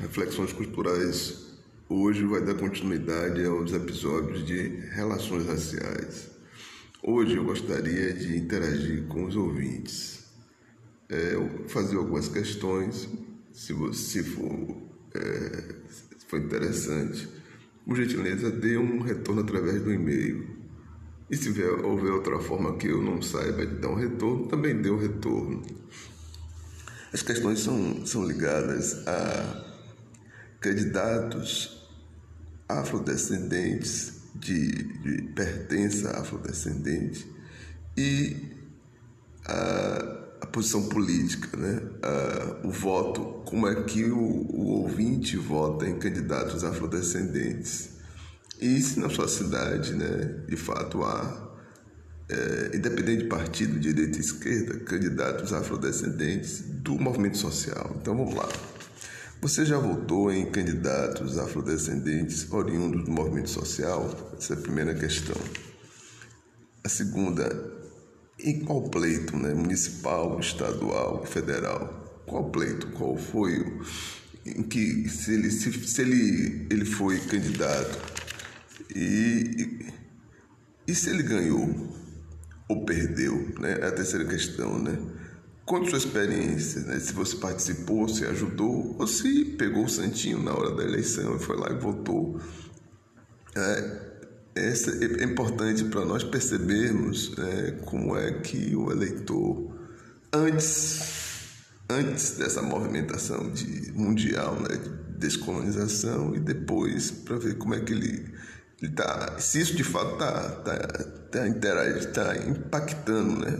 Reflexões Culturais hoje vai dar continuidade aos episódios de relações raciais. Hoje eu gostaria de interagir com os ouvintes, é, fazer algumas questões, se você for, é, se for interessante. Por gentileza, dê um retorno através do e-mail. E se houver outra forma que eu não saiba de dar um retorno, também dê um retorno. As questões são, são ligadas a candidatos afrodescendentes, de, de pertença afrodescendente e a, a posição política, né? A, o voto, como é que o, o ouvinte vota em candidatos afrodescendentes. E se na sua cidade, né, de fato há, é, independente de partido, direita e esquerda, candidatos afrodescendentes do movimento social. Então vamos lá. Você já votou em candidatos afrodescendentes oriundos do movimento social? Essa é a primeira questão. A segunda, em qual pleito, né? municipal, estadual, federal? Qual pleito? Qual foi o em que se ele se, se ele ele foi candidato e, e se ele ganhou ou perdeu, né? É a terceira questão, né? Conte sua experiência, né? se você participou, se ajudou, ou se pegou o santinho na hora da eleição e foi lá e votou. É, essa é importante para nós percebermos é, como é que o eleitor, antes, antes dessa movimentação de, mundial né, de descolonização, e depois para ver como é que ele está, se isso de fato está tá, tá, tá impactando, né?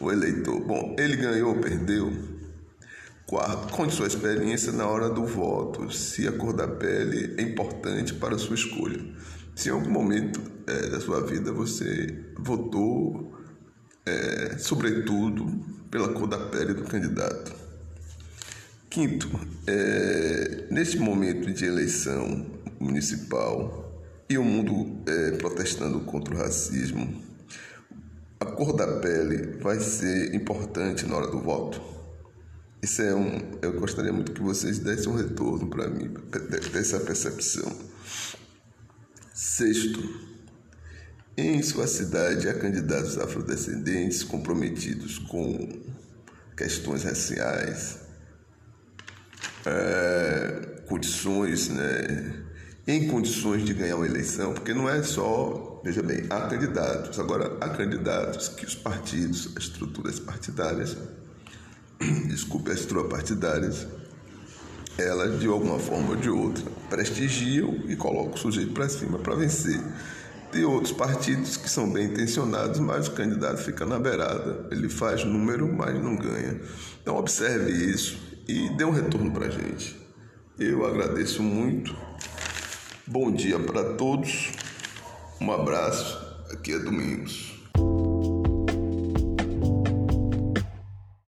o eleitor. Bom, ele ganhou ou perdeu? Quarto, conte sua experiência na hora do voto, se a cor da pele é importante para a sua escolha. Se em algum momento é, da sua vida você votou, é, sobretudo, pela cor da pele do candidato. Quinto, é, neste momento de eleição municipal e o mundo é, protestando contra o racismo, a cor da pele vai ser importante na hora do voto? Isso é um. Eu gostaria muito que vocês dessem um retorno para mim, dessa percepção. Sexto, em sua cidade há candidatos afrodescendentes comprometidos com questões raciais, é, condições, né? Em condições de ganhar uma eleição, porque não é só, veja bem, há candidatos, agora há candidatos que os partidos, as estruturas partidárias, desculpe, as estruturas partidárias, elas de alguma forma ou de outra prestigiam e colocam o sujeito para cima para vencer. Tem outros partidos que são bem intencionados, mas o candidato fica na beirada. Ele faz número, mas não ganha. Então observe isso e dê um retorno para a gente. Eu agradeço muito Bom dia para todos. Um abraço. Aqui é Domingos.